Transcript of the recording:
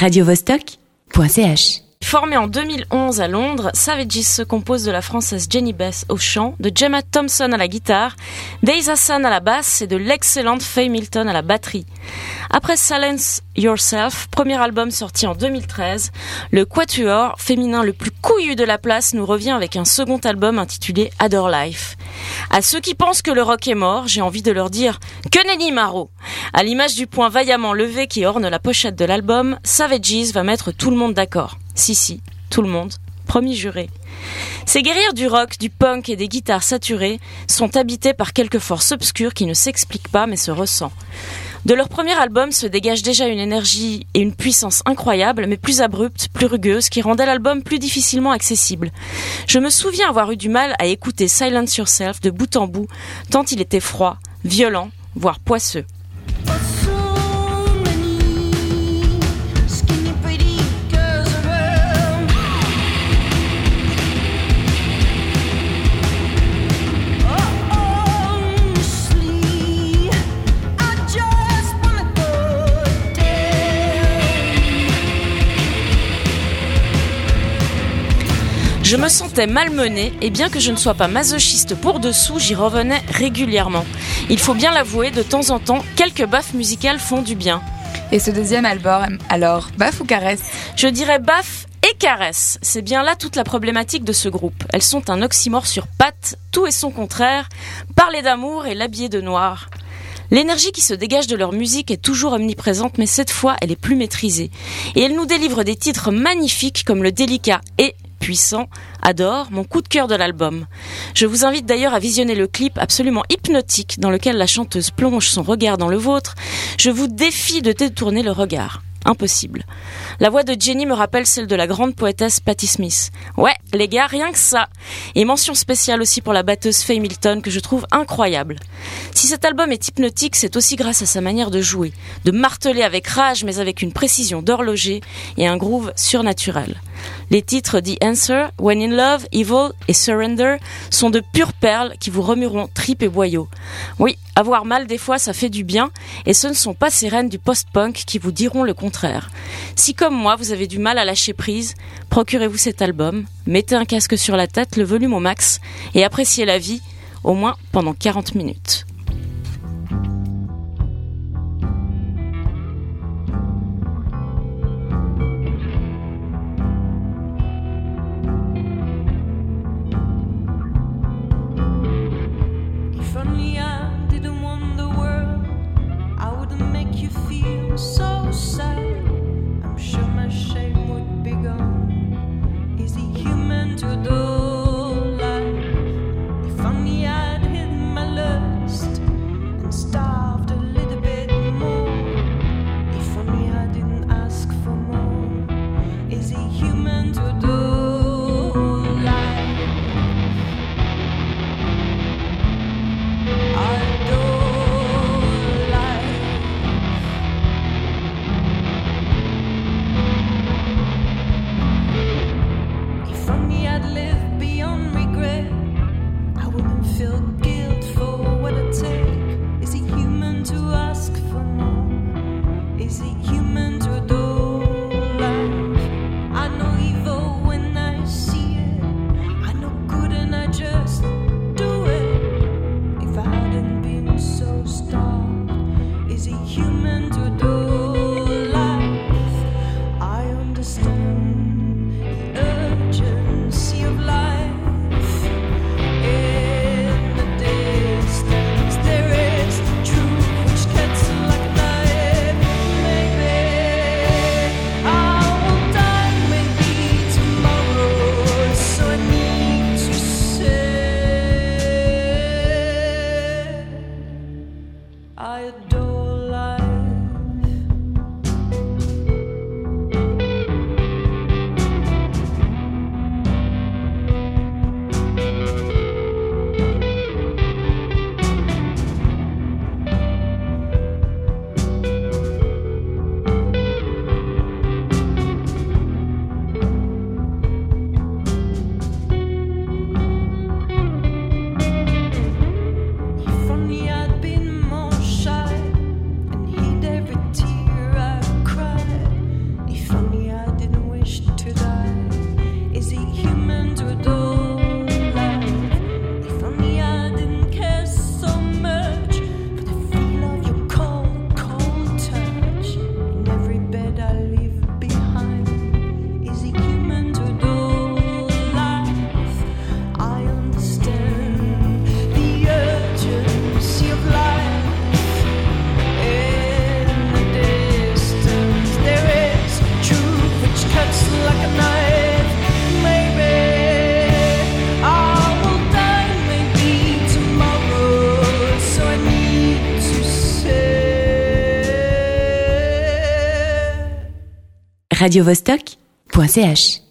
radiovostok.ch Formé en 2011 à Londres, Savages se compose de la française Jenny Beth au chant, de Gemma Thompson à la guitare, d'Aza Hassan à la basse et de l'excellente Faye Milton à la batterie. Après Silence Yourself, premier album sorti en 2013, le quatuor féminin le plus couillu de la place nous revient avec un second album intitulé Other Life. À ceux qui pensent que le rock est mort, j'ai envie de leur dire que nenni Maro. À l'image du point vaillamment levé qui orne la pochette de l'album, Savages va mettre tout le monde d'accord. Si, si, tout le monde. Promis juré. Ces guerrières du rock, du punk et des guitares saturées sont habitées par quelques forces obscures qui ne s'expliquent pas mais se ressentent. De leur premier album se dégage déjà une énergie et une puissance incroyables, mais plus abruptes, plus rugueuses, qui rendaient l'album plus difficilement accessible. Je me souviens avoir eu du mal à écouter Silence Yourself de bout en bout, tant il était froid, violent, voire poisseux. Je me sentais malmenée et bien que je ne sois pas masochiste pour dessous, j'y revenais régulièrement. Il faut bien l'avouer, de temps en temps, quelques baffes musicales font du bien. Et ce deuxième album, alors, baffe ou caresse? Je dirais baffe et caresse. C'est bien là toute la problématique de ce groupe. Elles sont un oxymore sur pattes, tout est son contraire, parler d'amour et l'habiller de noir. L'énergie qui se dégage de leur musique est toujours omniprésente, mais cette fois, elle est plus maîtrisée. Et elle nous délivre des titres magnifiques comme le délicat et puissant, adore, mon coup de cœur de l'album. Je vous invite d'ailleurs à visionner le clip absolument hypnotique dans lequel la chanteuse plonge son regard dans le vôtre. Je vous défie de détourner le regard. Impossible. La voix de Jenny me rappelle celle de la grande poétesse Patti Smith. Ouais, les gars, rien que ça. Et mention spéciale aussi pour la batteuse Faye Milton que je trouve incroyable. Si cet album est hypnotique, c'est aussi grâce à sa manière de jouer, de marteler avec rage mais avec une précision d'horloger et un groove surnaturel. Les titres The Answer, When in Love, Evil et Surrender sont de pures perles qui vous remueront tripes et boyaux. Oui, avoir mal des fois ça fait du bien et ce ne sont pas ces reines du post-punk qui vous diront le contraire. Si comme moi vous avez du mal à lâcher prise, procurez-vous cet album, mettez un casque sur la tête, le volume au max et appréciez la vie au moins pendant 40 minutes. the one radiovostok.ch